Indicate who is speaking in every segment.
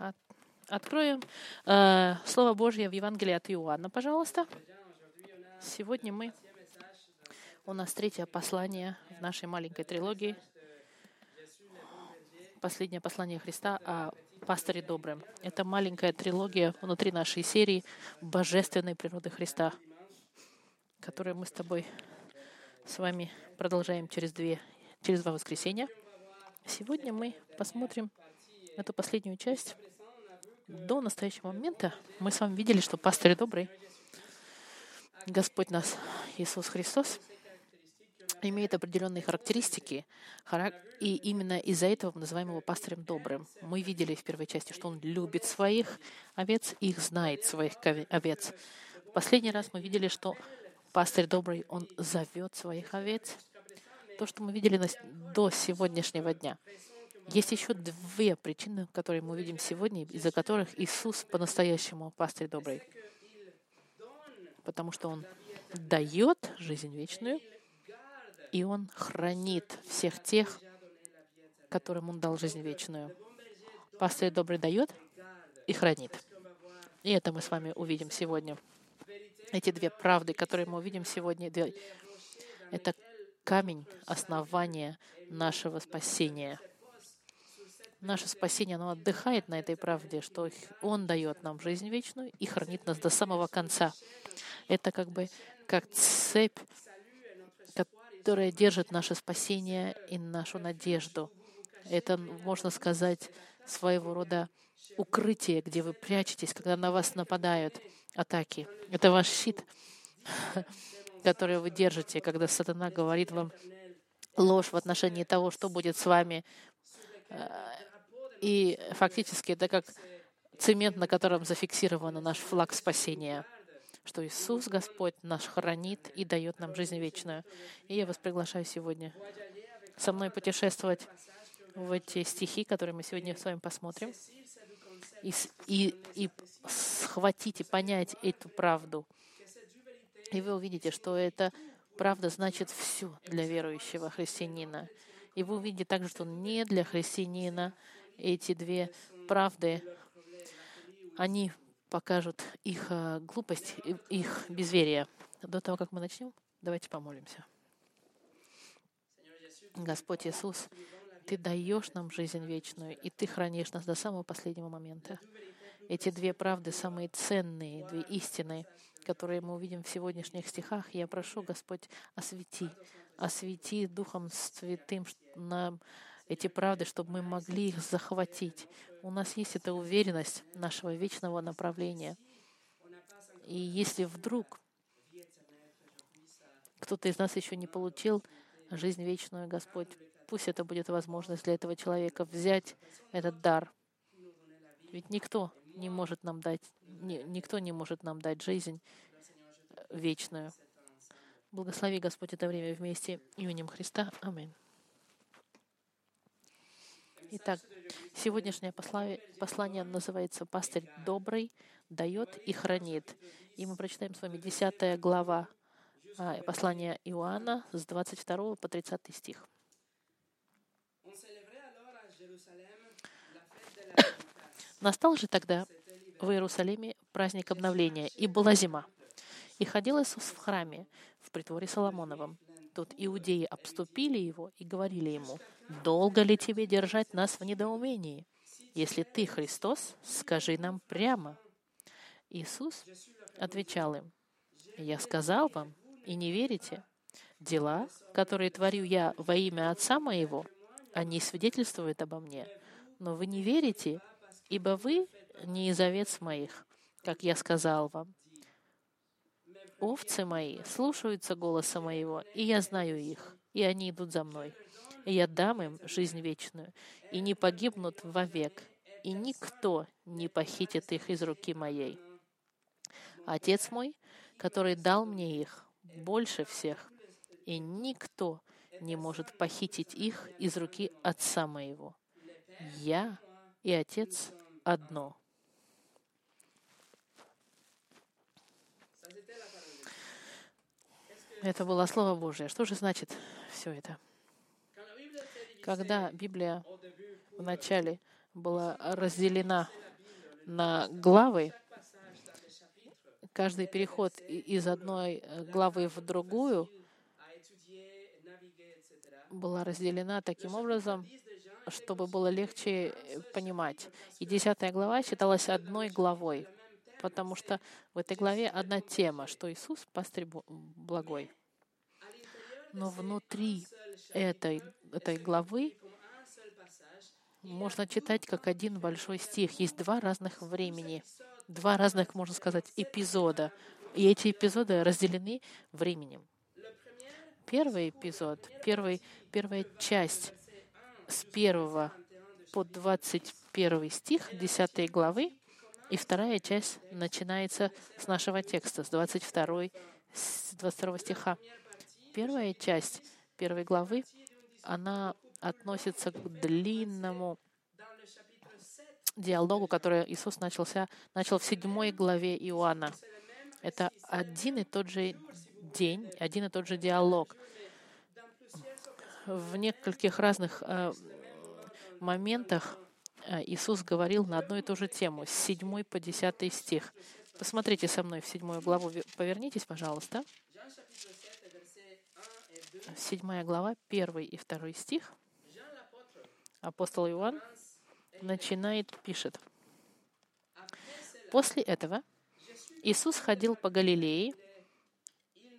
Speaker 1: От- Откроем э, Слово Божье в Евангелии от Иоанна, пожалуйста. Сегодня мы... У нас третье послание в нашей маленькой трилогии. Последнее послание Христа о пастыре добрым. Это маленькая трилогия внутри нашей серии Божественной природы Христа, которую мы с тобой с вами продолжаем через, две, через два воскресенья. Сегодня мы посмотрим эту последнюю часть. До настоящего момента мы с вами видели, что пастырь добрый, Господь нас, Иисус Христос, имеет определенные характеристики, и именно из-за этого мы называем его пастырем добрым. Мы видели в первой части, что он любит своих овец, их знает, своих овец. В последний раз мы видели, что пастырь добрый, он зовет своих овец. То, что мы видели до сегодняшнего дня. Есть еще две причины, которые мы видим сегодня, из-за которых Иисус по-настоящему пастырь добрый. Потому что Он дает жизнь вечную, и Он хранит всех тех, которым Он дал жизнь вечную. Пастырь добрый дает и хранит. И это мы с вами увидим сегодня. Эти две правды, которые мы увидим сегодня, это камень основания нашего спасения — наше спасение, оно отдыхает на этой правде, что Он дает нам жизнь вечную и хранит нас до самого конца. Это как бы как цепь, которая держит наше спасение и нашу надежду. Это, можно сказать, своего рода укрытие, где вы прячетесь, когда на вас нападают атаки. Это ваш щит, который вы держите, когда сатана говорит вам ложь в отношении того, что будет с вами и фактически это как цемент, на котором зафиксирован наш флаг спасения, что Иисус Господь наш хранит и дает нам жизнь вечную. И я вас приглашаю сегодня со мной путешествовать в эти стихи, которые мы сегодня с вами посмотрим, и, и, и схватить и понять эту правду. И вы увидите, что эта правда значит все для верующего христианина. И вы увидите также, что не для христианина эти две правды, они покажут их э, глупость, их безверие. До того, как мы начнем, давайте помолимся. Господь Иисус, Ты даешь нам жизнь вечную, и Ты хранишь нас до самого последнего момента. Эти две правды самые ценные, две истины, которые мы увидим в сегодняшних стихах. Я прошу, Господь, освети, освети Духом Святым нам эти правды, чтобы мы могли их захватить. У нас есть эта уверенность нашего вечного направления. И если вдруг кто-то из нас еще не получил жизнь вечную, Господь, пусть это будет возможность для этого человека взять этот дар. Ведь никто не может нам дать, никто не может нам дать жизнь вечную. Благослови, Господь, это время вместе именем Христа. Аминь. Итак, сегодняшнее послание называется «Пастырь добрый дает и хранит». И мы прочитаем с вами 10 глава а, послания Иоанна с 22 по 30 стих. Настал же тогда в Иерусалиме праздник обновления, и была зима. И ходил Иисус в храме, в притворе Соломоновом. Тут иудеи обступили его и говорили ему, «Долго ли тебе держать нас в недоумении? Если ты Христос, скажи нам прямо». Иисус отвечал им, «Я сказал вам, и не верите. Дела, которые творю я во имя Отца моего, они свидетельствуют обо мне. Но вы не верите, ибо вы не из овец моих, как я сказал вам. Овцы мои слушаются голоса моего, и я знаю их, и они идут за мной. И я дам им жизнь вечную, и не погибнут вовек, и никто не похитит их из руки моей. Отец мой, который дал мне их, больше всех, и никто не может похитить их из руки Отца моего. Я и Отец одно. Это было Слово Божие. Что же значит все это? Когда Библия вначале была разделена на главы, каждый переход из одной э, главы в другую была разделена таким образом, чтобы было легче э, понимать. И десятая глава считалась одной главой, потому что в этой главе одна тема, что Иисус — пастырь благой. Но внутри этой, этой главы можно читать как один большой стих. Есть два разных времени, два разных, можно сказать, эпизода. И эти эпизоды разделены временем. Первый эпизод, первый, первая часть с первого по 21 стих 10 главы, и вторая часть начинается с нашего текста, с 22, с 22 стиха. Первая часть первой главы, она относится к длинному диалогу, который Иисус начался, начал в седьмой главе Иоанна. Это один и тот же день, один и тот же диалог. В нескольких разных э, моментах Иисус говорил на одну и ту же тему, с 7 по 10 стих. Посмотрите со мной в седьмую главу, повернитесь, пожалуйста. Седьмая глава, первый и второй стих. Апостол Иоанн начинает, пишет. После этого Иисус ходил по Галилее,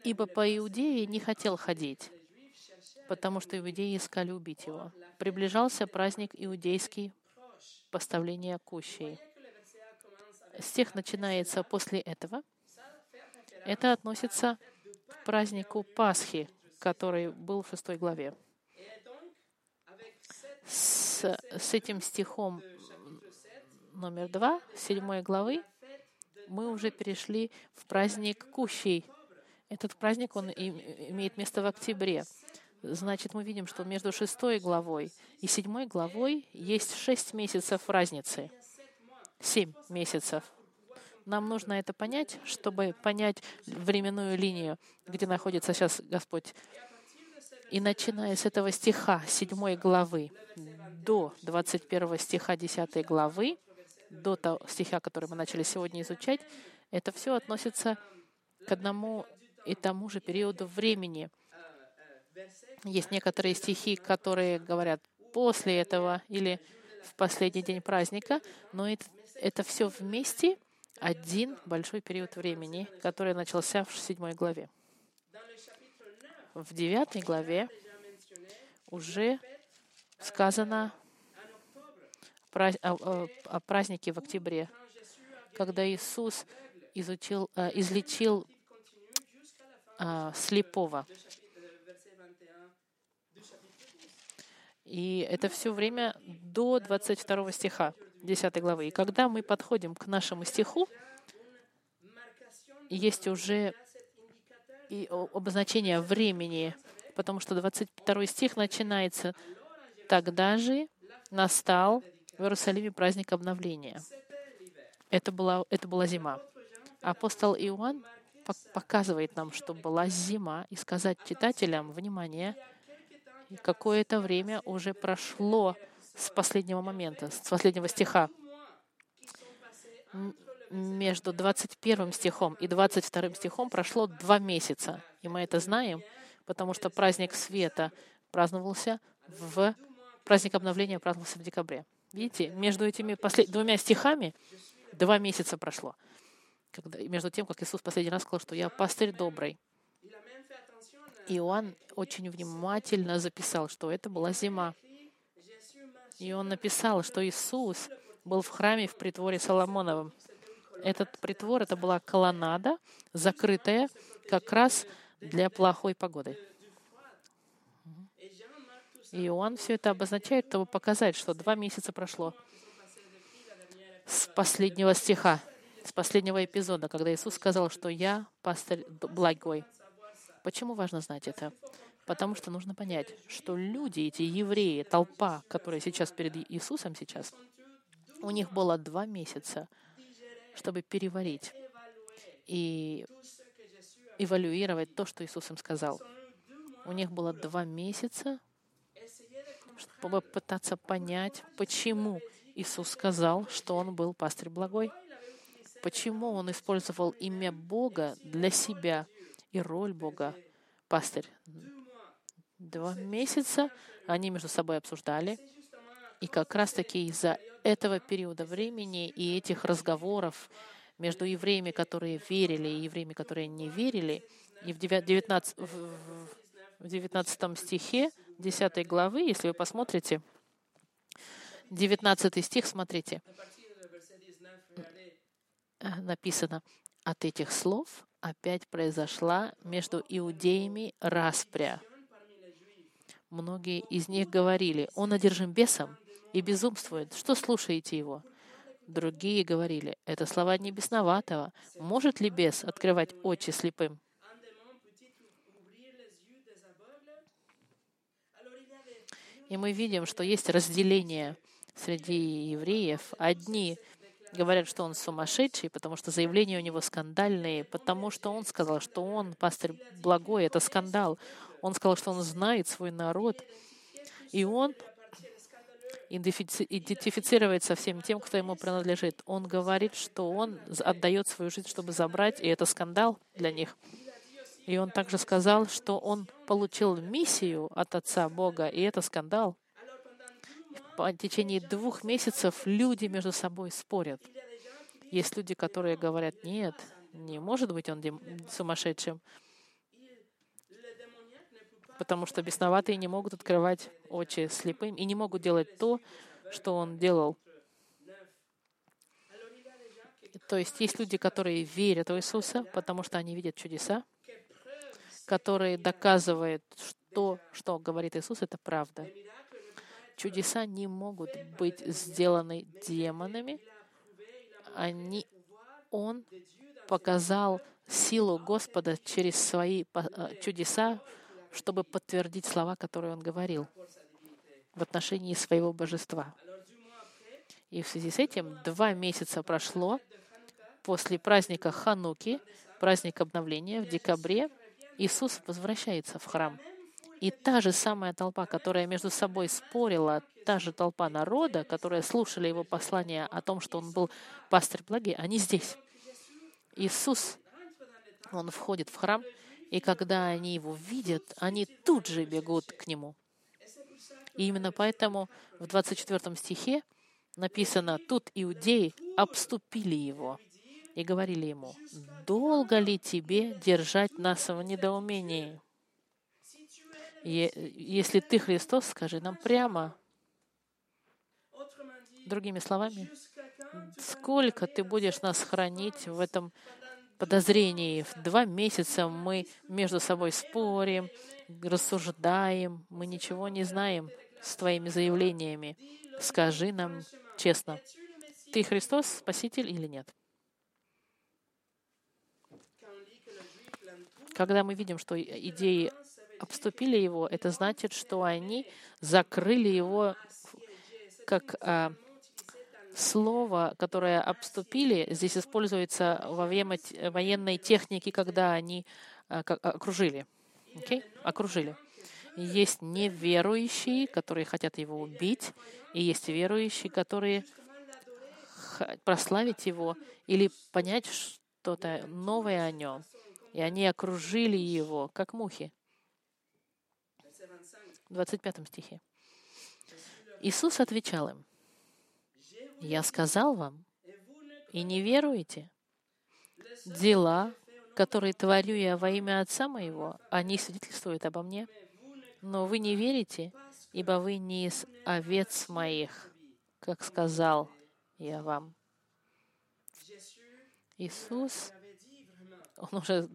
Speaker 1: ибо по Иудее не хотел ходить, потому что иудеи искали убить его. Приближался праздник иудейский поставления кущей. Стих начинается после этого. Это относится к празднику Пасхи, который был в шестой главе с, с этим стихом номер два, седьмой главы, мы уже перешли в праздник Кущей. Этот праздник, он имеет место в октябре. Значит, мы видим, что между шестой главой и седьмой главой есть шесть месяцев разницы. Семь месяцев. Нам нужно это понять, чтобы понять временную линию, где находится сейчас Господь и начиная с этого стиха 7 главы до 21 стиха 10 главы, до того стиха, который мы начали сегодня изучать, это все относится к одному и тому же периоду времени. Есть некоторые стихи, которые говорят после этого или в последний день праздника, но это, это все вместе один большой период времени, который начался в седьмой главе в девятой главе уже сказано о празднике в октябре, когда Иисус изучил, э, излечил а, слепого. И это все время до 22 стиха 10 главы. И когда мы подходим к нашему стиху, есть уже и обозначение времени, потому что 22 стих начинается «Тогда же настал в Иерусалиме праздник обновления». Это была, это была зима. Апостол Иоанн показывает нам, что была зима, и сказать читателям, внимание, какое-то время уже прошло с последнего момента, с последнего стиха между 21 стихом и 22 стихом прошло два месяца. И мы это знаем, потому что праздник света праздновался в... Праздник обновления праздновался в декабре. Видите, между этими послед... двумя стихами два месяца прошло. Когда... Между тем, как Иисус последний раз сказал, что «Я пастырь добрый». Иоанн очень внимательно записал, что это была зима. И он написал, что Иисус был в храме в притворе Соломоновом. Этот притвор — это была колоннада, закрытая как раз для плохой погоды. И Иоанн все это обозначает, чтобы показать, что два месяца прошло с последнего стиха, с последнего эпизода, когда Иисус сказал, что «Я пастырь благой». Почему важно знать это? Потому что нужно понять, что люди, эти евреи, толпа, которая сейчас перед Иисусом сейчас, у них было два месяца — чтобы переварить и эвалюировать то, что Иисус им сказал. У них было два месяца, чтобы пытаться понять, почему Иисус сказал, что Он был пастырь благой? Почему Он использовал имя Бога для себя и роль Бога, пастырь? Два месяца они между собой обсуждали, и как раз-таки из-за этого периода времени и этих разговоров между евреями, которые верили, и евреями, которые не верили, и в 19, в 19 стихе 10 главы, если вы посмотрите, 19 стих, смотрите, написано, от этих слов опять произошла между иудеями распря. Многие из них говорили, он одержим бесом и безумствует. Что слушаете его? Другие говорили, это слова не бесноватого. Может ли бес открывать очи слепым? И мы видим, что есть разделение среди евреев. Одни говорят, что он сумасшедший, потому что заявления у него скандальные, потому что он сказал, что он пастырь благой, это скандал. Он сказал, что он знает свой народ, и он идентифицирует со всем тем, кто ему принадлежит. Он говорит, что он отдает свою жизнь, чтобы забрать, и это скандал для них. И он также сказал, что он получил миссию от Отца Бога, и это скандал. В течение двух месяцев люди между собой спорят. Есть люди, которые говорят, нет, не может быть он сумасшедшим, потому что бесноватые не могут открывать очи слепым и не могут делать то, что он делал. То есть есть люди, которые верят в Иисуса, потому что они видят чудеса, которые доказывают, что, что говорит Иисус, это правда. Чудеса не могут быть сделаны демонами. Они, он показал силу Господа через свои э, чудеса, чтобы подтвердить слова, которые он говорил в отношении своего божества. И в связи с этим два месяца прошло после праздника Хануки, праздник обновления в декабре, Иисус возвращается в храм. И та же самая толпа, которая между собой спорила, та же толпа народа, которая слушали его послание о том, что он был пастырь благий, они здесь. Иисус, он входит в храм, и когда они его видят, они тут же бегут к нему. И именно поэтому в 24 стихе написано, тут иудеи обступили его и говорили ему, «Долго ли тебе держать нас в недоумении? Если ты Христос, скажи нам прямо». Другими словами, сколько ты будешь нас хранить в этом подозрении? В два месяца мы между собой спорим, рассуждаем, мы ничего не знаем с твоими заявлениями. Скажи нам честно, ты Христос, Спаситель или нет? Когда мы видим, что идеи обступили его, это значит, что они закрыли его как а, слово, которое обступили, здесь используется во время военной техники, когда они а, как, окружили. Okay? Окружили. Есть неверующие, которые хотят его убить, и есть верующие, которые прославить его или понять что-то новое о нем и они окружили его, как мухи. В 25 стихе. Иисус отвечал им, «Я сказал вам, и не веруете. Дела, которые творю я во имя Отца моего, они свидетельствуют обо мне, но вы не верите, ибо вы не из овец моих, как сказал я вам». Иисус он уже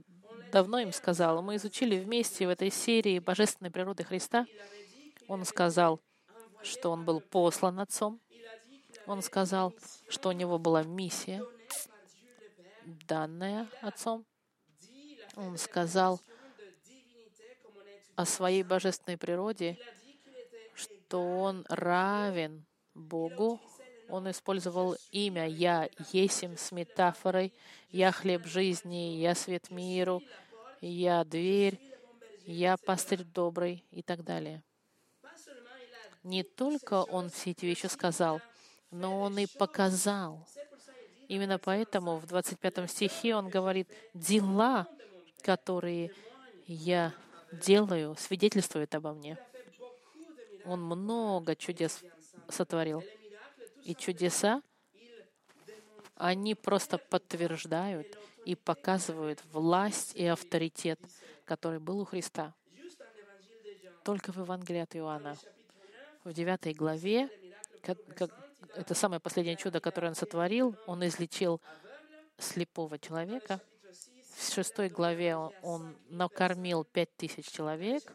Speaker 1: давно им сказал. Мы изучили вместе в этой серии Божественной природы Христа. Он сказал, что он был послан Отцом. Он сказал, что у него была миссия, данная Отцом. Он сказал о своей божественной природе, что он равен Богу, он использовал имя «Я есим» с метафорой «Я хлеб жизни», «Я свет миру», «Я дверь», «Я пастырь добрый» и так далее. Не только он все эти вещи сказал, но Он и показал. Именно поэтому в 25 стихе Он говорит, «Дела, которые я делаю, свидетельствуют обо мне». Он много чудес сотворил. И чудеса, они просто подтверждают и показывают власть и авторитет, который был у Христа. Только в Евангелии от Иоанна, в 9 главе, как, как, это самое последнее чудо, которое он сотворил, он излечил слепого человека. В шестой главе он, накормил пять тысяч человек.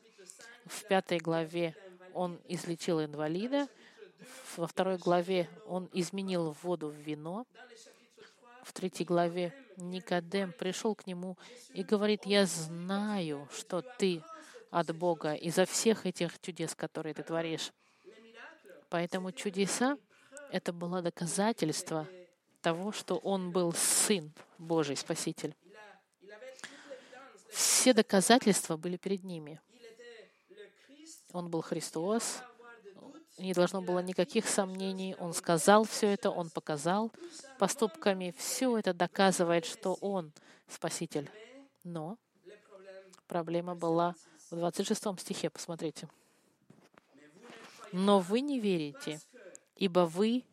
Speaker 1: В пятой главе он излечил инвалида. Во второй главе он изменил воду в вино. В третьей главе Никодем пришел к нему и говорит, «Я знаю, что ты от Бога из-за всех этих чудес, которые ты творишь». Поэтому чудеса — это было доказательство того, что он был Сын Божий, Спаситель. Все доказательства были перед ними. Он был Христос, не должно было никаких сомнений. Он сказал все это, он показал поступками. Все это доказывает, что он Спаситель. Но проблема была в 26 стихе, посмотрите. «Но вы не верите, ибо вы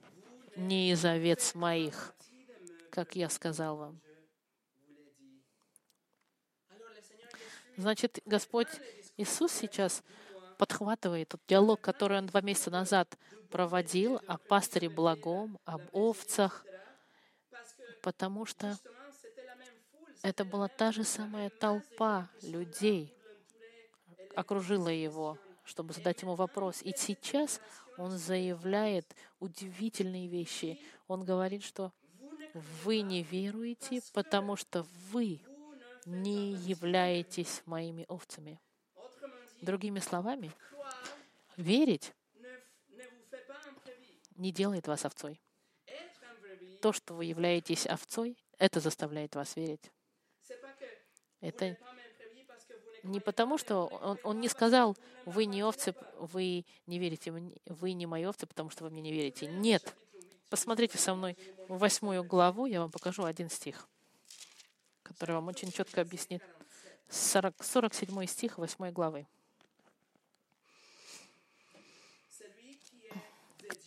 Speaker 1: не из овец моих, как я сказал вам». Значит, Господь Иисус сейчас подхватывает тот диалог, который он два месяца назад проводил о пастыре благом, об овцах, потому что это была та же самая толпа людей, окружила его, чтобы задать ему вопрос. И сейчас он заявляет удивительные вещи. Он говорит, что вы не веруете, потому что вы не являетесь моими овцами. Другими словами, верить не делает вас овцой. То, что вы являетесь овцой, это заставляет вас верить. Это не потому, что он, он не сказал, вы не овцы, вы не верите, вы не мои овцы, потому что вы мне не верите. Нет. Посмотрите со мной в восьмую главу, я вам покажу один стих, который вам очень четко объяснит. 40, 47 стих 8 главы.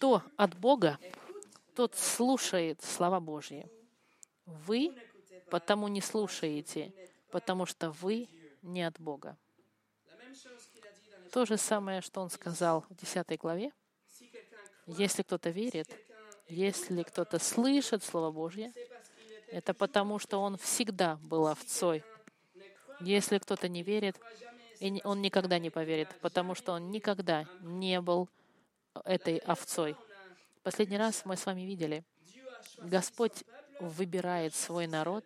Speaker 1: Кто от Бога, тот слушает слова Божьи. Вы потому не слушаете, потому что вы не от Бога. То же самое, что он сказал в 10 главе. Если кто-то верит, если кто-то слышит Слово Божье, это потому, что он всегда был овцой. Если кто-то не верит, он никогда не поверит, потому что он никогда не был этой овцой. Последний раз мы с вами видели, Господь выбирает свой народ,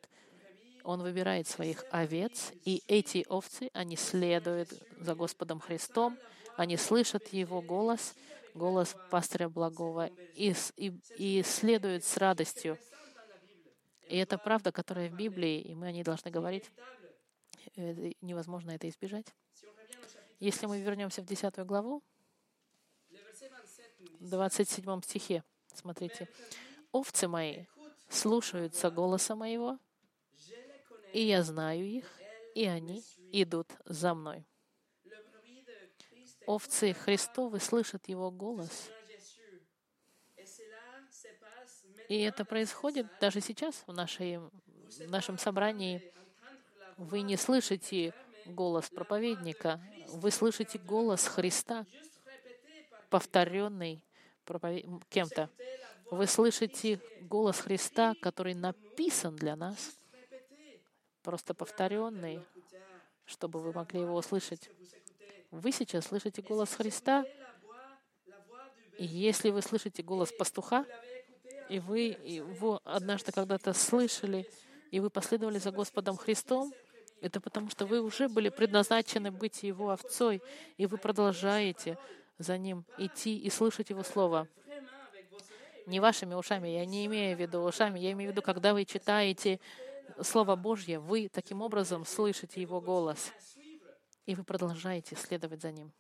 Speaker 1: Он выбирает своих овец, и эти овцы, они следуют за Господом Христом, они слышат Его голос, голос пастыря благого, и, и, и следуют с радостью. И это правда, которая в Библии, и мы о ней должны говорить. Э, невозможно это избежать. Если мы вернемся в 10 главу, 27 стихе. Смотрите. «Овцы мои слушаются голоса моего, и я знаю их, и они идут за мной». Овцы Христовы слышат Его голос. И это происходит даже сейчас в, нашей, в нашем собрании. Вы не слышите голос проповедника, вы слышите голос Христа, повторенный кем-то. Вы слышите голос Христа, который написан для нас, просто повторенный, чтобы вы могли его услышать. Вы сейчас слышите голос Христа, и если вы слышите голос пастуха, и вы его однажды когда-то слышали, и вы последовали за Господом Христом, это потому, что вы уже были предназначены быть Его овцой, и вы продолжаете за Ним идти и слышать Его Слово. Не вашими ушами, я не имею в виду ушами, я имею в виду, когда вы читаете Слово Божье, вы таким образом слышите Его голос, и вы продолжаете следовать за Ним.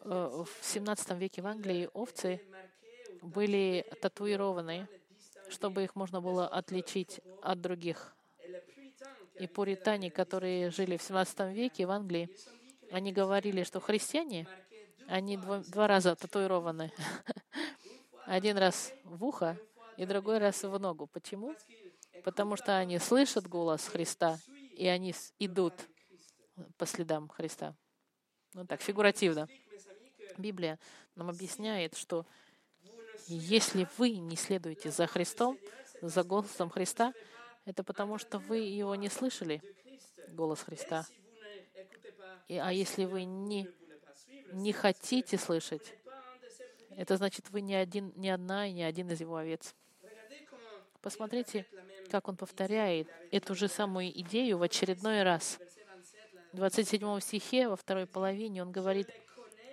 Speaker 1: э, в 17 веке в Англии овцы были татуированы, чтобы их можно было отличить от других. И пуритане, которые жили в 17 веке в Англии, они говорили, что христиане, они два, два раза татуированы. Один раз в ухо и другой раз в ногу. Почему? Потому что они слышат голос Христа, и они идут по следам Христа. Ну так, фигуративно. Библия нам объясняет, что если вы не следуете за Христом, за голосом Христа, это потому, что вы его не слышали, голос Христа. И, а если вы не, не хотите слышать, это значит, вы не, один, не одна и не один из его овец. Посмотрите, как он повторяет эту же самую идею в очередной раз. В 27 стихе, во второй половине, он говорит,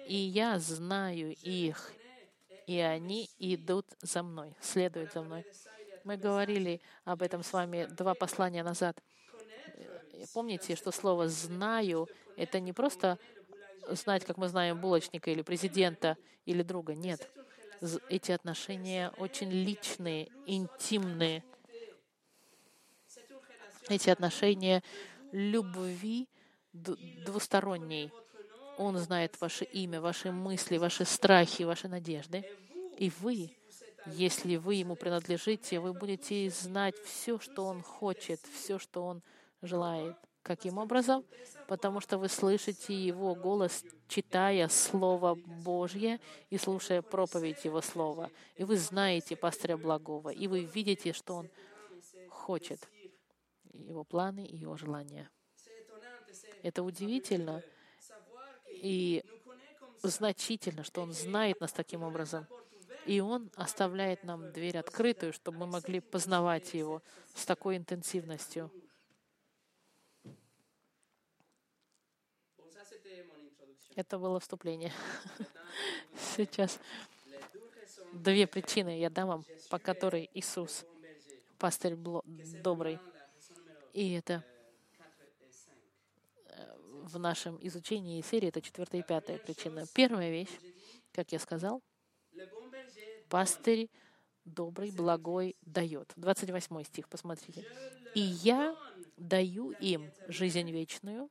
Speaker 1: «И я знаю их, и они идут за мной, следуют за мной». Мы говорили об этом с вами два послания назад. Помните, что слово «знаю» — это не просто знать, как мы знаем булочника или президента или друга. Нет. Эти отношения очень личные, интимные. Эти отношения любви двусторонней. Он знает ваше имя, ваши мысли, ваши страхи, ваши надежды. И вы, если вы ему принадлежите, вы будете знать все, что он хочет, все, что он желает. Каким образом? Потому что вы слышите Его голос, читая Слово Божье и слушая проповедь Его Слова. И вы знаете пастыря Благого, и вы видите, что Он хочет, Его планы и Его желания. Это удивительно и значительно, что Он знает нас таким образом. И Он оставляет нам дверь открытую, чтобы мы могли познавать Его с такой интенсивностью. Это было вступление. Сейчас две причины я дам вам, по которой Иисус, пастырь добрый. И это э, в нашем изучении серии это четвертая и пятая причина. Первая вещь, как я сказал, пастырь добрый, благой дает. 28 стих, посмотрите. «И я даю им жизнь вечную,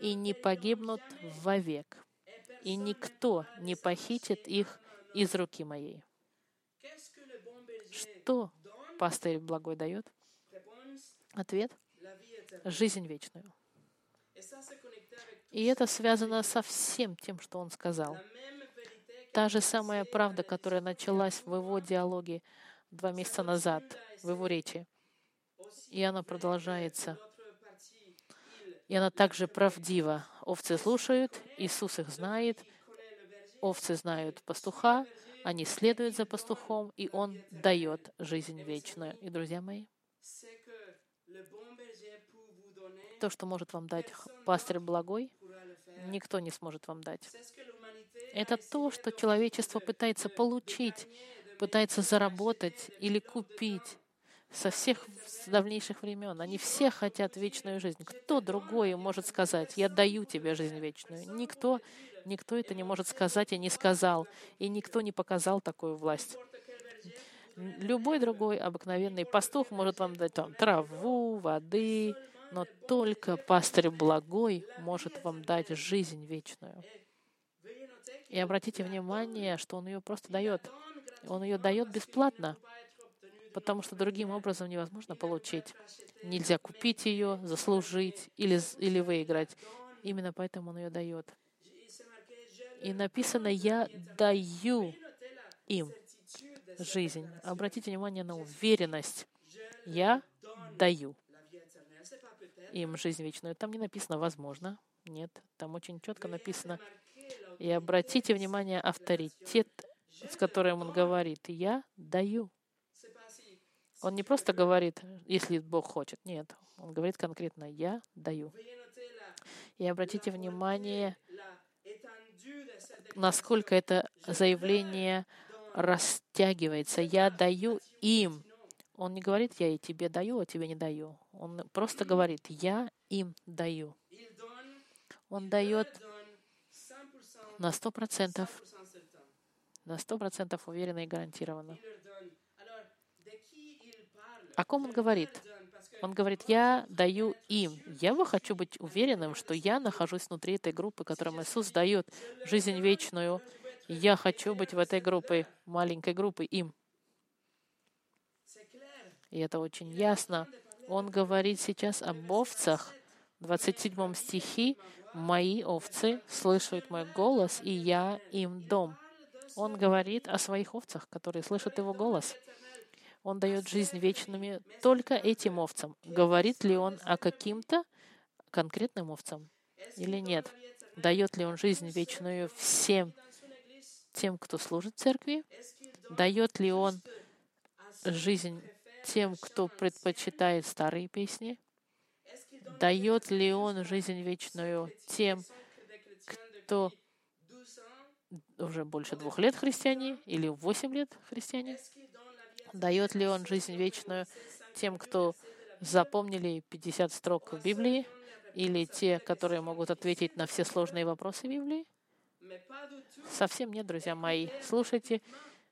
Speaker 1: и не погибнут вовек, и никто не похитит их из руки моей. Что пастырь благой дает? Ответ — жизнь вечную. И это связано со всем тем, что он сказал. Та же самая правда, которая началась в его диалоге два месяца назад, в его речи. И она продолжается и она также правдива. Овцы слушают, Иисус их знает, овцы знают пастуха, они следуют за пастухом, и Он дает жизнь вечную. И, друзья мои, то, что может вам дать пастырь благой, никто не сможет вам дать. Это то, что человечество пытается получить, пытается заработать или купить со всех давнейших времен. Они все хотят вечную жизнь. Кто другой может сказать, я даю тебе жизнь вечную? Никто, никто это не может сказать и не сказал. И никто не показал такую власть. Любой другой обыкновенный пастух может вам дать там, траву, воды, но только пастырь благой может вам дать жизнь вечную. И обратите внимание, что он ее просто дает. Он ее дает бесплатно потому что другим образом невозможно получить. Нельзя купить ее, заслужить или, или выиграть. Именно поэтому он ее дает. И написано, я даю им жизнь. Обратите внимание на уверенность. Я даю им жизнь вечную. Там не написано «возможно». Нет, там очень четко написано. И обратите внимание авторитет, с которым он говорит. Я даю. Он не просто говорит, если Бог хочет. Нет, он говорит конкретно, я даю. И обратите внимание, насколько это заявление растягивается. Я даю им. Он не говорит, я и тебе даю, а тебе не даю. Он просто говорит, я им даю. Он дает на сто процентов, на сто процентов уверенно и гарантированно. О ком он говорит? Он говорит, я даю им. Я бы хочу быть уверенным, что я нахожусь внутри этой группы, которым Иисус дает жизнь вечную. Я хочу быть в этой группе, маленькой группы, им. И это очень ясно. Он говорит сейчас об овцах. В 27 стихе «Мои овцы слышат мой голос, и я им дом». Он говорит о своих овцах, которые слышат его голос. Он дает жизнь вечными только этим овцам. Говорит ли он о каким-то конкретным овцам или нет? Дает ли он жизнь вечную всем тем, кто служит церкви? Дает ли он жизнь тем, кто предпочитает старые песни? Дает ли он жизнь вечную тем, кто уже больше двух лет христиане или восемь лет христиане? Дает ли он жизнь вечную тем, кто запомнили 50 строк в Библии, или те, которые могут ответить на все сложные вопросы Библии? Совсем нет, друзья мои. Слушайте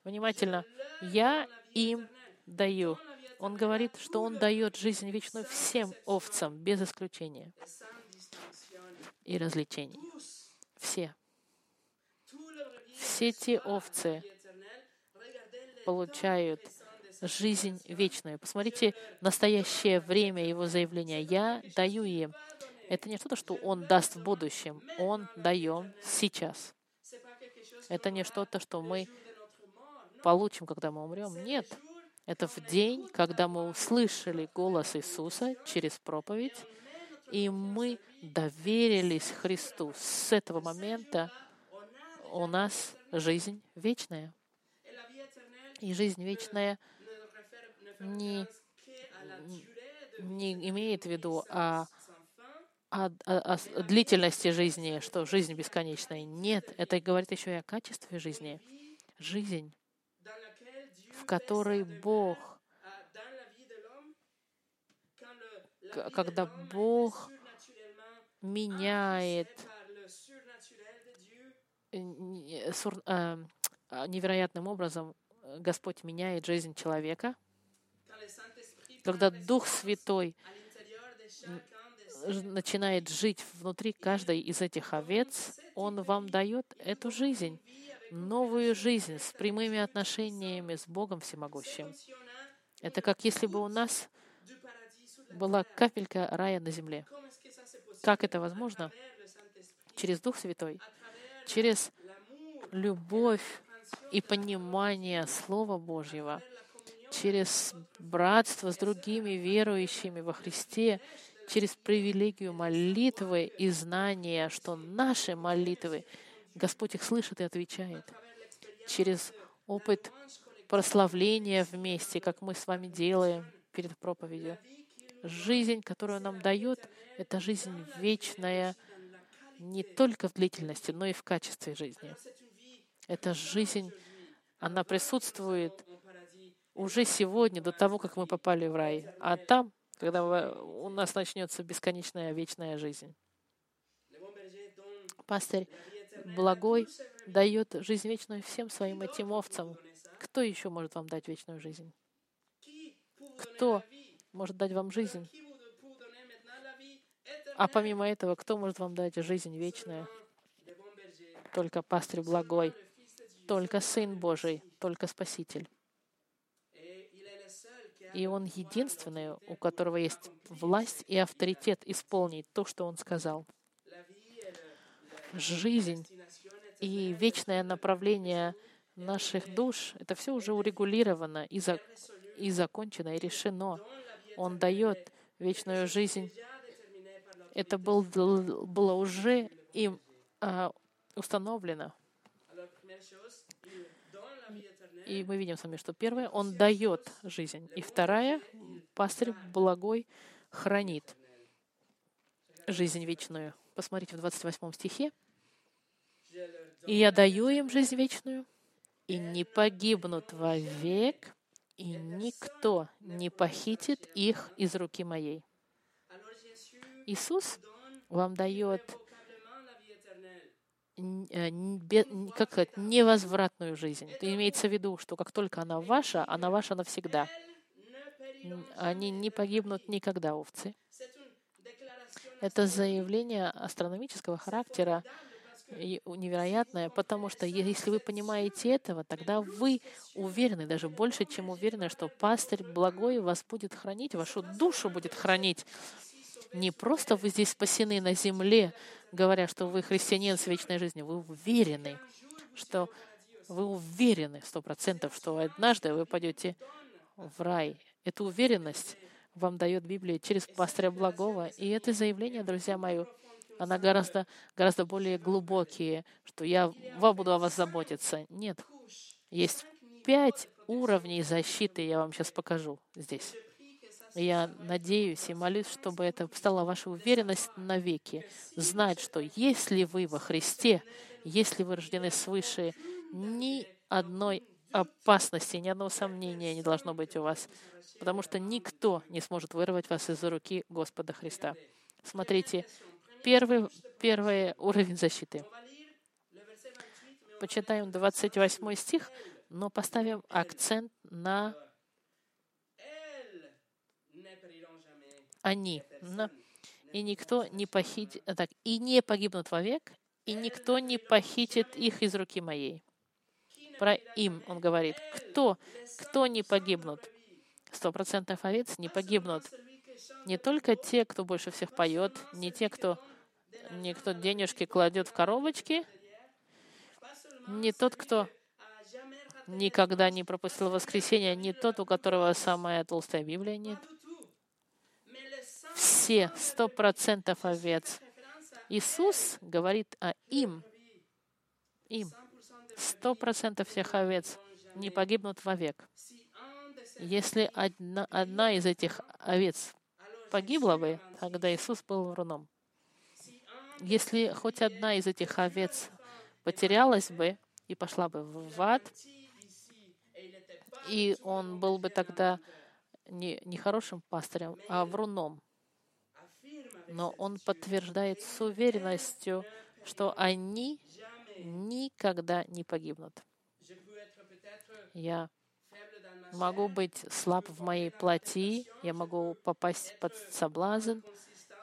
Speaker 1: внимательно. Я им даю. Он говорит, что Он дает жизнь вечную всем овцам, без исключения и развлечений. Все. Все те овцы получают жизнь вечную. Посмотрите настоящее время его заявления. «Я даю им». Это не что-то, что он даст в будущем. Он дает сейчас. Это не что-то, что мы получим, когда мы умрем. Нет. Это в день, когда мы услышали голос Иисуса через проповедь, и мы доверились Христу. С этого момента у нас жизнь вечная. И жизнь вечная не, не имеет в виду о, о, о, о длительности жизни, что жизнь бесконечная. Нет, это говорит еще и о качестве жизни. Жизнь, в которой Бог, когда Бог меняет э, невероятным образом, Господь меняет жизнь человека — когда Дух Святой начинает жить внутри каждой из этих овец, Он вам дает эту жизнь, новую жизнь с прямыми отношениями с Богом Всемогущим. Это как если бы у нас была капелька рая на земле. Как это возможно? Через Дух Святой, через любовь и понимание Слова Божьего — через братство с другими верующими во Христе, через привилегию молитвы и знания, что наши молитвы, Господь их слышит и отвечает, через опыт прославления вместе, как мы с вами делаем перед проповедью. Жизнь, которую нам дает, это жизнь вечная не только в длительности, но и в качестве жизни. Эта жизнь, она присутствует уже сегодня, до того, как мы попали в рай. А там, когда у нас начнется бесконечная вечная жизнь. Пастырь благой дает жизнь вечную всем своим этим овцам. Кто еще может вам дать вечную жизнь? Кто может дать вам жизнь? А помимо этого, кто может вам дать жизнь вечную? Только пастырь благой, только Сын Божий, только Спаситель. И Он единственный, у которого есть власть и авторитет исполнить то, что Он сказал. Жизнь и вечное направление наших душ — это все уже урегулировано и, за, и закончено, и решено. Он дает вечную жизнь. Это был, было уже им а, установлено. И мы видим с вами, что первое, он дает жизнь. И вторая, пастырь благой хранит жизнь вечную. Посмотрите в 28 стихе. «И я даю им жизнь вечную, и не погибнут вовек, и никто не похитит их из руки моей». Иисус вам дает как сказать, невозвратную жизнь. Имеется в виду, что как только она ваша, она ваша навсегда. Они не погибнут никогда, овцы. Это заявление астрономического характера, невероятное, потому что если вы понимаете этого, тогда вы уверены, даже больше, чем уверены, что пастырь благой вас будет хранить, вашу душу будет хранить. Не просто вы здесь спасены на земле, говоря, что вы христианин с вечной жизнью, вы уверены, что вы уверены сто процентов, что однажды вы пойдете в рай. Эту уверенность вам дает Библия через пастыря благого. И это заявление, друзья мои, она гораздо, гораздо более глубокие, что я буду о вас заботиться. Нет. Есть пять уровней защиты, я вам сейчас покажу здесь. Я надеюсь и молюсь, чтобы это стала ваша уверенность навеки. Знать, что если вы во Христе, если вы рождены свыше, ни одной опасности, ни одного сомнения не должно быть у вас, потому что никто не сможет вырвать вас из руки Господа Христа. Смотрите, первый, первый уровень защиты. Почитаем 28 стих, но поставим акцент на они. И никто не похитит, так, и не погибнут вовек, и никто не похитит их из руки моей. Про им он говорит, кто, кто не погибнут? Сто процентов овец не погибнут. Не только те, кто больше всех поет, не те, кто, не кто денежки кладет в коробочки, не тот, кто никогда не пропустил воскресенье, не тот, у которого самая толстая Библия нет — все, сто процентов овец. Иисус говорит о им, им. Сто процентов всех овец не погибнут вовек. Если одна, одна из этих овец погибла бы, тогда Иисус был вруном. Если хоть одна из этих овец потерялась бы и пошла бы в ад, и он был бы тогда не, не хорошим пастырем, а вруном но он подтверждает с уверенностью, что они никогда не погибнут. Я могу быть слаб в моей плоти, я могу попасть под соблазн,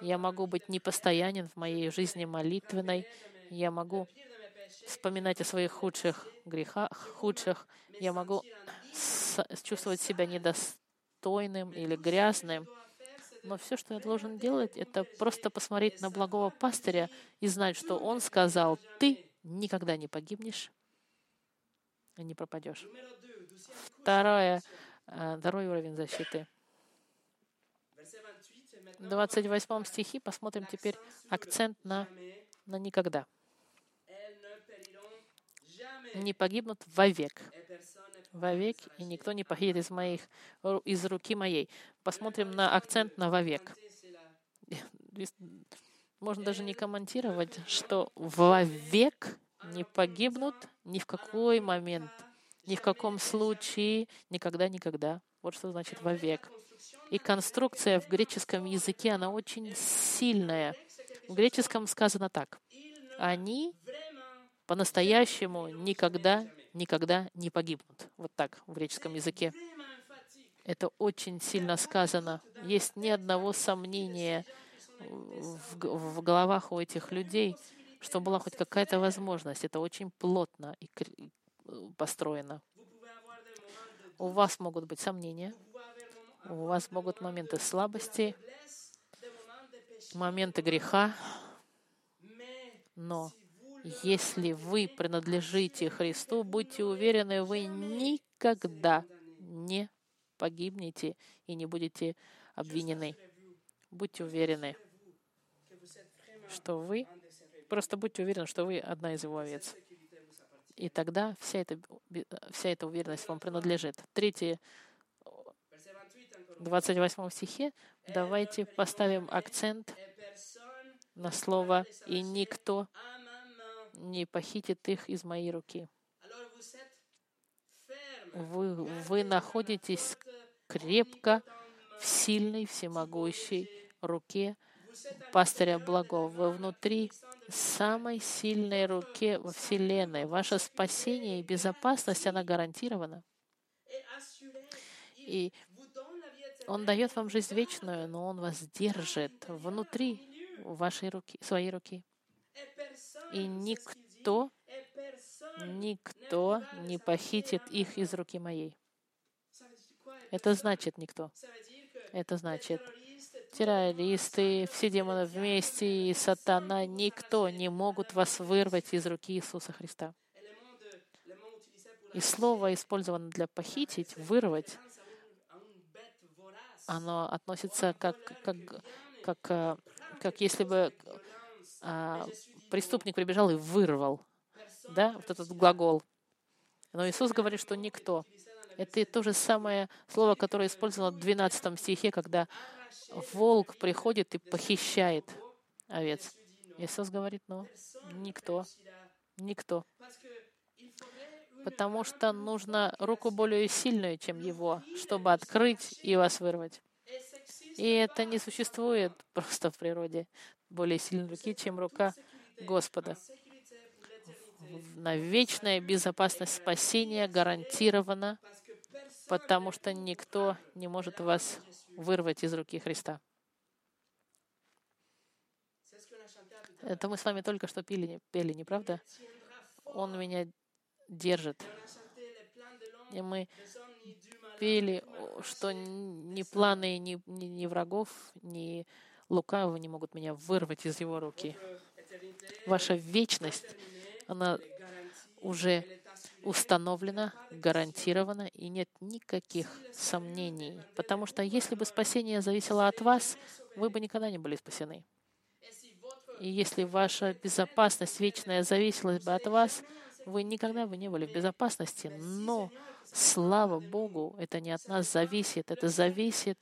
Speaker 1: я могу быть непостоянен в моей жизни молитвенной, я могу вспоминать о своих худших грехах, худших, я могу чувствовать себя недостойным или грязным, но все, что я должен делать, это просто посмотреть на благого пастыря и знать, что он сказал, ты никогда не погибнешь и не пропадешь. Второе, э, второй уровень защиты. В 28 стихе посмотрим теперь акцент на, на никогда. Не погибнут вовек вовек, и никто не похитит из, моих, из руки моей. Посмотрим на акцент на вовек. Можно даже не комментировать, что вовек не погибнут ни в какой момент, ни в каком случае, никогда-никогда. Вот что значит вовек. И конструкция в греческом языке, она очень сильная. В греческом сказано так. Они по-настоящему никогда никогда не погибнут. Вот так в греческом языке. Это очень сильно сказано. Есть ни одного сомнения в, в головах у этих людей, что была хоть какая-то возможность. Это очень плотно и построено. У вас могут быть сомнения, у вас могут моменты слабости, моменты греха, но если вы принадлежите Христу, будьте уверены, вы никогда не погибнете и не будете обвинены. Будьте уверены, что вы, просто будьте уверены, что вы одна из его овец. И тогда вся эта, вся эта уверенность вам принадлежит. Третье, 28 стихе, давайте поставим акцент на слово «и никто не похитит их из моей руки. Вы, вы находитесь крепко в сильной, всемогущей руке пастыря благого. Вы внутри самой сильной руки во Вселенной. Ваше спасение и безопасность, она гарантирована. И Он дает вам жизнь вечную, но Он вас держит внутри вашей руки, своей руки. И никто, никто не похитит их из руки моей. Это значит никто. Это значит, террористы, все демоны вместе и сатана, никто не могут вас вырвать из руки Иисуса Христа. И слово, использованное для похитить, вырвать, оно относится как, как, как, э, как если бы а, преступник прибежал и вырвал. Да, вот этот глагол. Но Иисус говорит, что никто. Это то же самое слово, которое использовано в 12 стихе, когда волк приходит и похищает овец. Иисус говорит, ну, никто, никто. Потому что нужно руку более сильную, чем его, чтобы открыть и вас вырвать. И это не существует просто в природе более сильной руки, чем рука Господа. На вечная безопасность спасения гарантирована потому что никто не может вас вырвать из руки Христа. Это мы с вами только что пели, пели, не правда? Он меня держит. И мы пели, что ни планы, ни, ни, ни врагов, ни лукавого не могут меня вырвать из его руки. Ваша вечность, она уже установлено, гарантировано, и нет никаких сомнений. Потому что если бы спасение зависело от вас, вы бы никогда не были спасены. И если ваша безопасность вечная зависела бы от вас, вы никогда бы не были в безопасности. Но, слава Богу, это не от нас зависит. Это зависит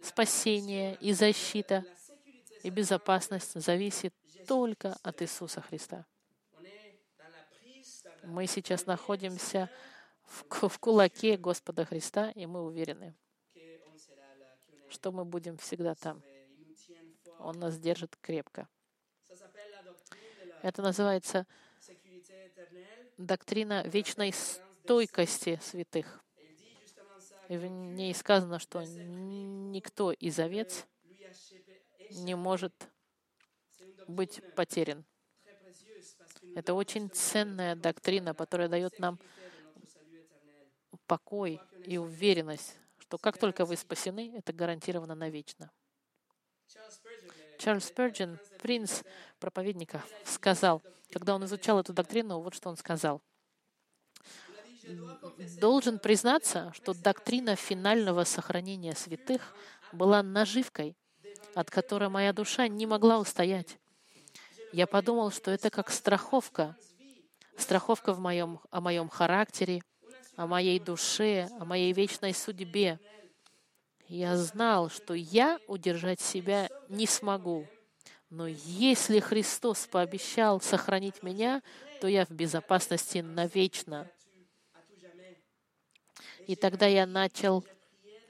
Speaker 1: спасение и защита, и безопасность зависит только от Иисуса Христа. Мы сейчас находимся в, в кулаке Господа Христа, и мы уверены, что мы будем всегда там. Он нас держит крепко. Это называется доктрина вечной стойкости святых. И в ней сказано, что никто из овец не может быть потерян. Это очень ценная доктрина, которая дает нам покой и уверенность, что как только вы спасены, это гарантировано навечно. Чарльз Спurgeon, принц проповедника, сказал, когда он изучал эту доктрину, вот что он сказал. Должен признаться, что доктрина финального сохранения святых была наживкой, от которой моя душа не могла устоять. Я подумал, что это как страховка. Страховка в моем, о моем характере, о моей душе, о моей вечной судьбе. Я знал, что я удержать себя не смогу. Но если Христос пообещал сохранить меня, то я в безопасности навечно. И тогда я начал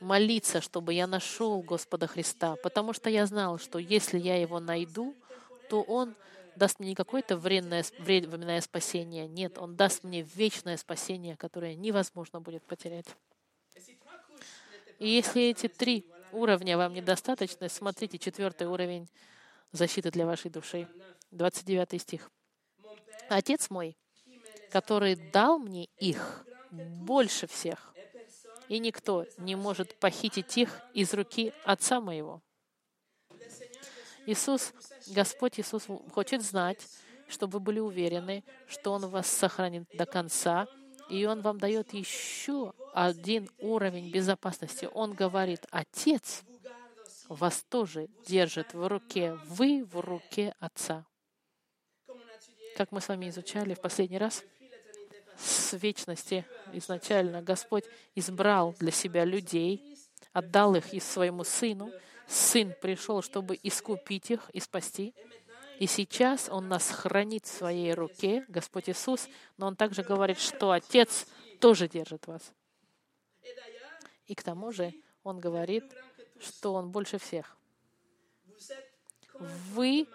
Speaker 1: молиться, чтобы я нашел Господа Христа, потому что я знал, что если я его найду, то Он даст мне не какое-то временное, временное спасение. Нет, Он даст мне вечное спасение, которое невозможно будет потерять. И если эти три уровня вам недостаточны, смотрите, четвертый уровень защиты для вашей души. 29 стих. «Отец мой, который дал мне их больше всех, и никто не может похитить их из руки Отца моего». Иисус, Господь Иисус хочет знать, чтобы вы были уверены, что Он вас сохранит до конца, и Он вам дает еще один уровень безопасности. Он говорит, Отец вас тоже держит в руке, вы в руке Отца. Как мы с вами изучали в последний раз, с вечности изначально Господь избрал для себя людей, отдал их и своему Сыну, Сын пришел, чтобы искупить их и спасти. И сейчас Он нас хранит в Своей руке, Господь Иисус, но Он также говорит, что Отец тоже держит вас. И к тому же Он говорит, что Он больше всех. Вы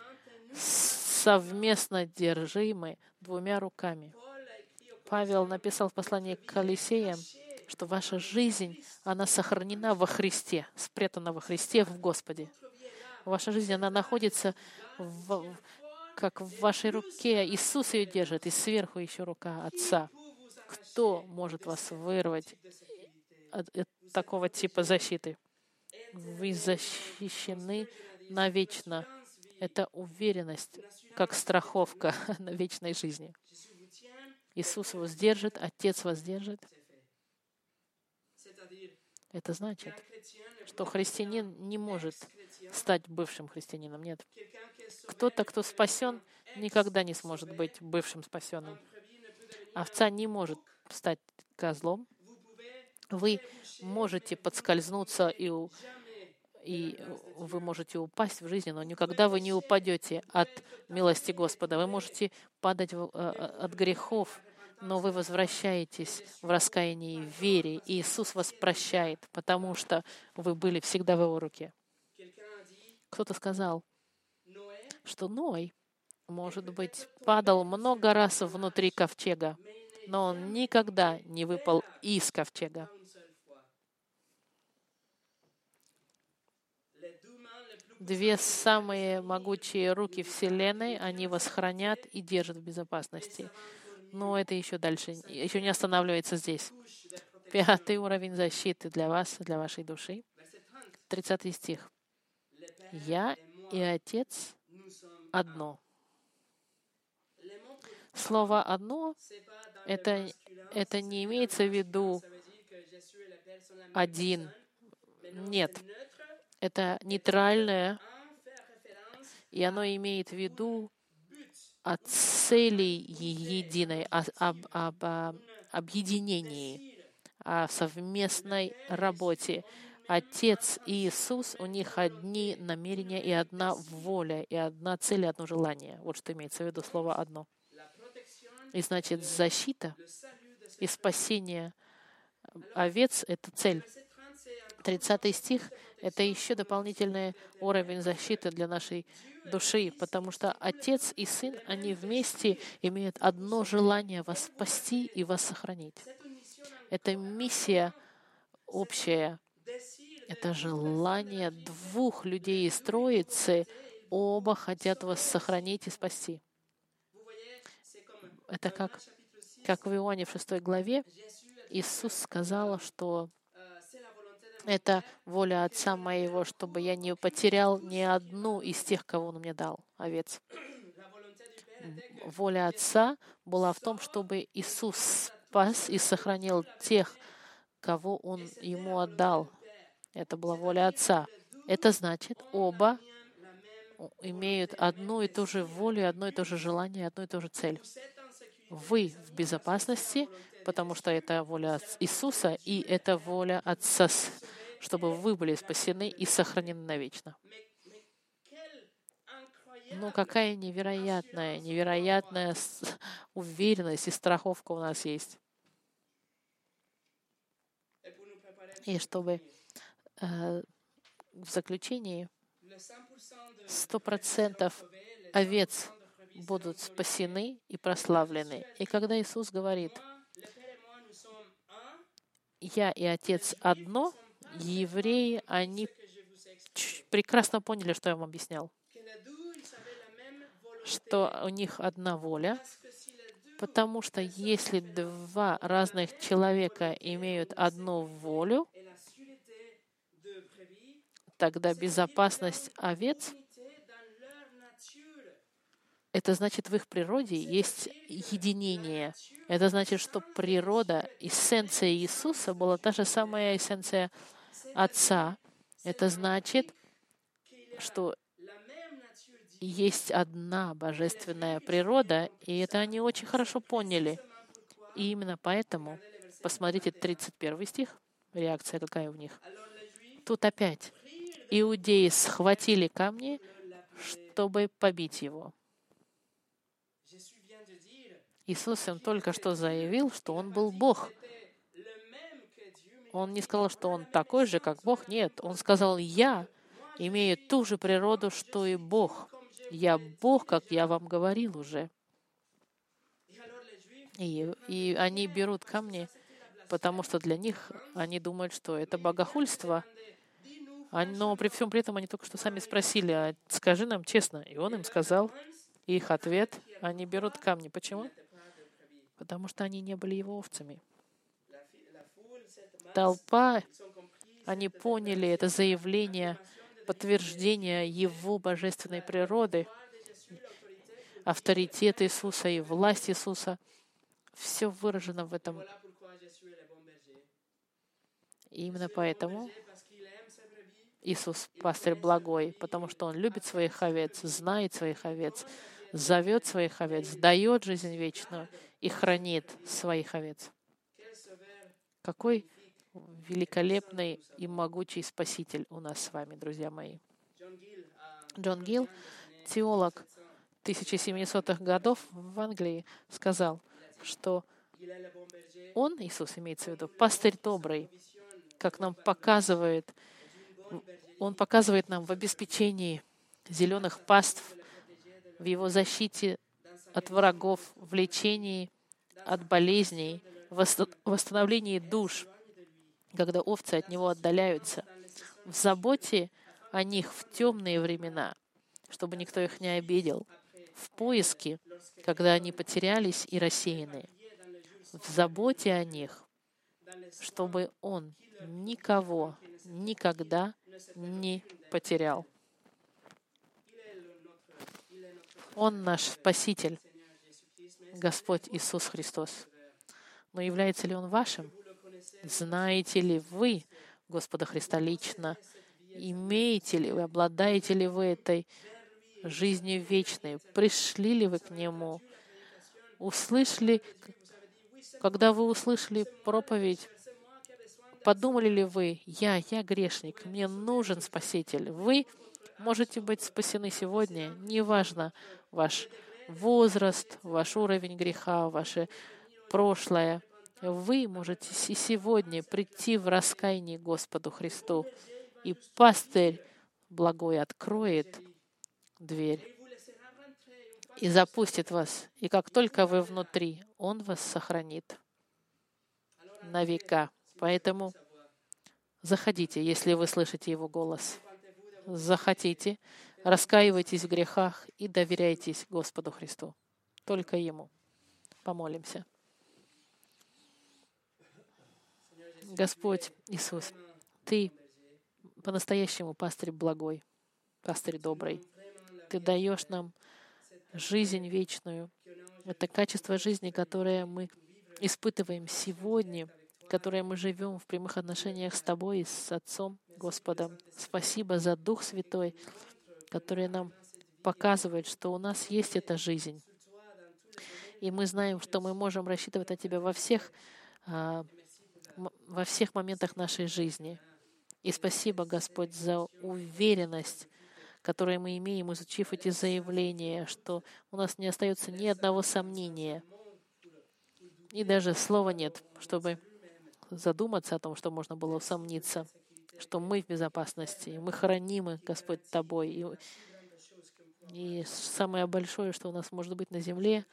Speaker 1: совместно держимы двумя руками. Павел написал в послании к Колисеям, что ваша жизнь, она сохранена во Христе, спрятана во Христе в Господе. Ваша жизнь, она находится в, как в вашей руке. Иисус ее держит, и сверху еще рука Отца. Кто может вас вырвать от, от такого типа защиты? Вы защищены навечно. Это уверенность, как страховка на вечной жизни. Иисус вас держит, Отец вас держит. Это значит, что христианин не может стать бывшим христианином. Нет. Кто-то, кто спасен, никогда не сможет быть бывшим спасенным. Овца не может стать козлом. Вы можете подскользнуться и, и вы можете упасть в жизни, но никогда вы не упадете от милости Господа. Вы можете падать э, от грехов, но вы возвращаетесь в раскаянии в вере, и Иисус вас прощает, потому что вы были всегда в Его руке. Кто-то сказал, что Ной, может быть, падал много раз внутри ковчега, но он никогда не выпал из ковчега. Две самые могучие руки Вселенной, они вас хранят и держат в безопасности. Но это еще дальше, еще не останавливается здесь. Пятый уровень защиты для вас, для вашей души. 30 стих. «Я и Отец одно». Слово «одно» — это, это не имеется в виду один. Нет. Это нейтральное, и оно имеет в виду о цели единой, о, об, об, об объединении, о совместной работе. Отец и Иисус, у них одни намерения и одна воля, и одна цель, и одно желание. Вот что имеется в виду слово «одно». И значит, защита и спасение овец — это цель. 30 стих — это еще дополнительный уровень защиты для нашей души, потому что Отец и Сын, они вместе имеют одно желание вас спасти и вас сохранить. Это миссия общая. Это желание двух людей из Троицы. Оба хотят вас сохранить и спасти. Это как, как в Иоанне в 6 главе Иисус сказал, что это воля Отца моего, чтобы я не потерял ни одну из тех, кого Он мне дал, овец. Воля Отца была в том, чтобы Иисус спас и сохранил тех, кого Он Ему отдал. Это была воля Отца. Это значит, оба имеют одну и ту же волю, одно и то же желание, одну и ту же цель. Вы в безопасности, потому что это воля Иисуса, и это воля Отца, чтобы вы были спасены и сохранены навечно. Ну, какая невероятная, невероятная уверенность и страховка у нас есть. И чтобы в заключении. Сто процентов овец будут спасены и прославлены. И когда Иисус говорит, «Я и Отец одно», евреи, они прекрасно поняли, что я вам объяснял, что у них одна воля, потому что если два разных человека имеют одну волю, тогда безопасность овец это значит, в их природе есть единение. Это значит, что природа, эссенция Иисуса была та же самая эссенция Отца. Это значит, что есть одна божественная природа, и это они очень хорошо поняли. И именно поэтому, посмотрите 31 стих, реакция какая у них. Тут опять иудеи схватили камни, чтобы побить его. Иисус им только что заявил, что Он был Бог. Он не сказал, что Он такой же, как Бог. Нет, Он сказал, «Я имею ту же природу, что и Бог. Я Бог, как я вам говорил уже. И, и они берут камни, потому что для них они думают, что это богохульство. Но при всем при этом они только что сами спросили, а скажи нам честно. И он им сказал, их ответ, они берут камни. Почему? Потому что они не были его овцами. Толпа, они поняли это заявление, подтверждение его божественной природы, авторитет Иисуса и власть Иисуса. Все выражено в этом. И именно поэтому Иисус — пастырь благой, потому что Он любит своих овец, знает своих овец, зовет своих овец, дает жизнь вечную и хранит своих овец. Какой великолепный и могучий Спаситель у нас с вами, друзья мои. Джон Гилл, теолог 1700-х годов в Англии, сказал, что он, Иисус имеется в виду, пастырь добрый, как нам показывает он показывает нам в обеспечении зеленых паств, в его защите от врагов, в лечении от болезней, в восстановлении душ, когда овцы от него отдаляются, в заботе о них в темные времена, чтобы никто их не обидел, в поиске, когда они потерялись и рассеяны, в заботе о них, чтобы Он никого никогда не потерял. Он наш Спаситель, Господь Иисус Христос. Но является ли Он вашим? Знаете ли вы Господа Христа лично? Имеете ли вы, обладаете ли вы этой жизнью вечной? Пришли ли вы к Нему? Услышали, когда вы услышали проповедь, Подумали ли вы, я, я грешник, мне нужен Спаситель? Вы можете быть спасены сегодня, неважно ваш возраст, ваш уровень греха, ваше прошлое. Вы можете и сегодня прийти в раскаяние Господу Христу, и пастырь благой откроет дверь и запустит вас. И как только вы внутри, Он вас сохранит на века. Поэтому заходите, если вы слышите Его голос. Захотите, раскаивайтесь в грехах и доверяйтесь Господу Христу. Только Ему. Помолимся. Господь Иисус, Ты по-настоящему пастырь благой, пастырь добрый. Ты даешь нам жизнь вечную. Это качество жизни, которое мы испытываем сегодня — которой мы живем в прямых отношениях с Тобой и с Отцом Господом. Спасибо за Дух Святой, который нам показывает, что у нас есть эта жизнь. И мы знаем, что мы можем рассчитывать на Тебя во всех, а, во всех моментах нашей жизни. И спасибо, Господь, за уверенность, которую мы имеем, изучив эти заявления, что у нас не остается ни одного сомнения. И даже слова нет, чтобы задуматься о том, что можно было усомниться, что мы в безопасности, мы хранимы, Господь, Тобой. И, и самое большое, что у нас может быть на земле,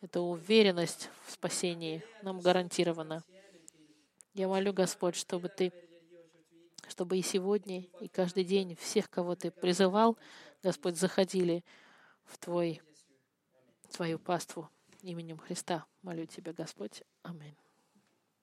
Speaker 1: это уверенность в спасении нам гарантирована. Я молю, Господь, чтобы Ты, чтобы и сегодня, и каждый день всех, кого Ты призывал, Господь, заходили в Твой, Твою паству именем Христа. Молю Тебя, Господь. Аминь.